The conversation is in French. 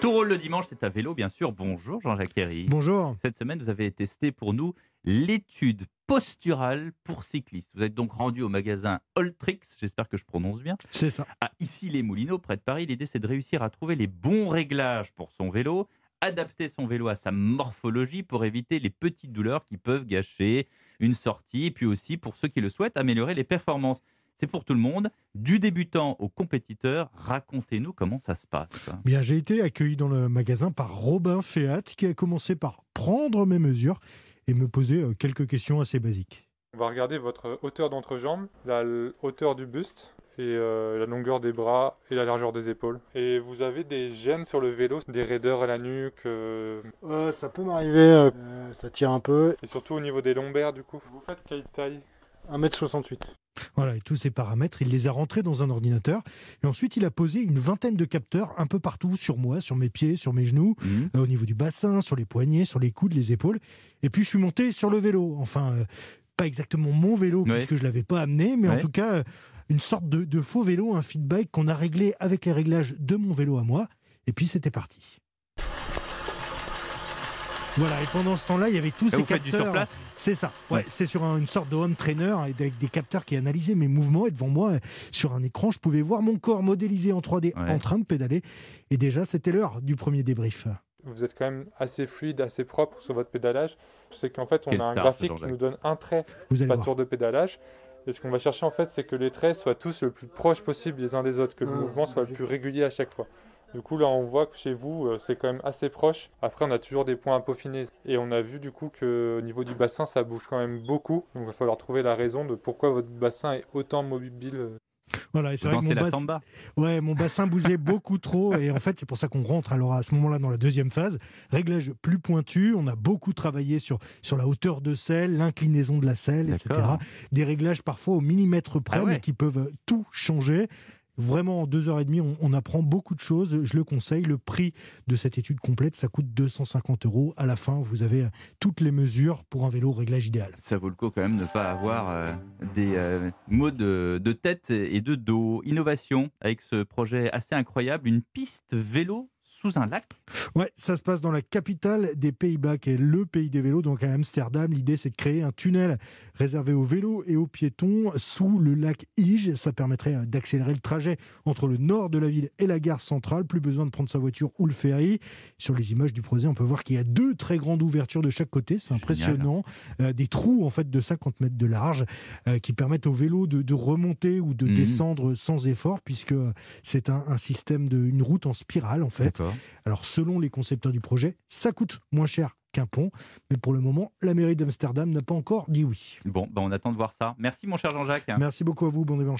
Tout roule le dimanche, c'est à vélo, bien sûr. Bonjour Jean-Jacques Herry. Bonjour. Cette semaine, vous avez testé pour nous l'étude posturale pour cyclistes. Vous êtes donc rendu au magasin Alltrix, j'espère que je prononce bien, C'est ça. à Issy-les-Moulineaux, près de Paris. L'idée, c'est de réussir à trouver les bons réglages pour son vélo, adapter son vélo à sa morphologie pour éviter les petites douleurs qui peuvent gâcher une sortie, et puis aussi, pour ceux qui le souhaitent, améliorer les performances. C'est pour tout le monde, du débutant au compétiteur. Racontez-nous comment ça se passe. Bien, j'ai été accueilli dans le magasin par Robin Féat qui a commencé par prendre mes mesures et me poser euh, quelques questions assez basiques. On va regarder votre hauteur d'entrejambe, la hauteur du buste et euh, la longueur des bras et la largeur des épaules. Et vous avez des gènes sur le vélo, des raideurs à la nuque euh, ça peut m'arriver, ça tire un peu. et surtout au niveau des lombaires du coup. Vous faites quelle taille? 1m68. Voilà, et tous ces paramètres, il les a rentrés dans un ordinateur. Et ensuite, il a posé une vingtaine de capteurs un peu partout sur moi, sur mes pieds, sur mes genoux, Mhm. euh, au niveau du bassin, sur les poignets, sur les coudes, les épaules. Et puis, je suis monté sur le vélo. Enfin, euh, pas exactement mon vélo, Ouais. puisque je ne l'avais pas amené, mais en tout cas, euh, une sorte de, de faux vélo, un feedback qu'on a réglé avec les réglages de mon vélo à moi. Et puis, c'était parti. Voilà, et pendant ce temps-là, il y avait tous Et ces capteurs. C'est ça, ouais, Ouais. c'est sur un- une sorte de home trainer avec des capteurs qui analysaient mes mouvements et devant moi, sur un écran, je pouvais voir mon corps modélisé en 3D Ouais. en train de pédaler. Et déjà, c'était l'heure du premier débrief. Vous êtes quand même assez fluide, assez propre sur votre pédalage. C'est qu'en fait on Quelle a un star, graphique qui nous donne un trait Vous par tour de pédalage. Et ce qu'on va chercher en fait c'est que les traits soient tous le plus proches possible les uns des autres, que le Ah, mouvement soit le plus régulier à chaque fois. Du coup là on voit que chez vous euh, c'est quand même assez proche. Après on a toujours des points à peaufiner. Et on a vu du coup qu'au niveau du bassin ça bouge quand même beaucoup. Donc il va falloir trouver la raison de pourquoi votre bassin est autant mobile. euh, Voilà, et c'est vrai que mon, la bas- samba ouais, mon bassin bougeait beaucoup trop. Et en fait, c'est pour ça qu'on rentre alors à ce moment-là dans la deuxième phase. Réglage plus pointu. On a beaucoup travaillé sur, sur la hauteur de selle, l'inclinaison de la selle, etc. Des réglages parfois au millimètre près, Ah ouais. mais qui peuvent euh, tout changer. Vraiment, en deux heures et demie, on, apprend beaucoup de choses. Je le conseille. Le prix de cette étude complète, ça coûte 250 euros. À la fin, vous avez euh, toutes les mesures pour un vélo réglage idéal. Ça vaut le coup quand même de ne pas avoir euh, des euh, maux de tête et de dos. Innovation avec ce projet assez incroyable, une piste vélo sous un lac. Ouais, ça se passe dans la capitale des Pays-Bas, qui est le pays des vélos, donc à Amsterdam. L'idée, c'est de créer un tunnel réservé aux vélos et aux piétons sous le lac Ige. Ça permettrait euh, d'accélérer le trajet entre le nord de la ville et la gare centrale. Plus besoin de prendre sa voiture ou le ferry. Sur les images du projet, on peut voir qu'il y a deux très grandes ouvertures de chaque côté. C'est Génial. impressionnant. Euh, des trous, en fait, de 50 mètres de large euh, qui permettent aux vélos de, de remonter ou de Mhm. descendre sans effort, puisque c'est un, un système de une route en spirale, en fait. Alors, selon les concepteurs du projet, ça coûte moins cher qu'un pont. Mais pour le moment, la mairie d'Amsterdam n'a pas encore dit oui. Bon, ben on attend de voir ça. Merci mon cher Jean-Jacques. Merci beaucoup à vous. Bon dimanche.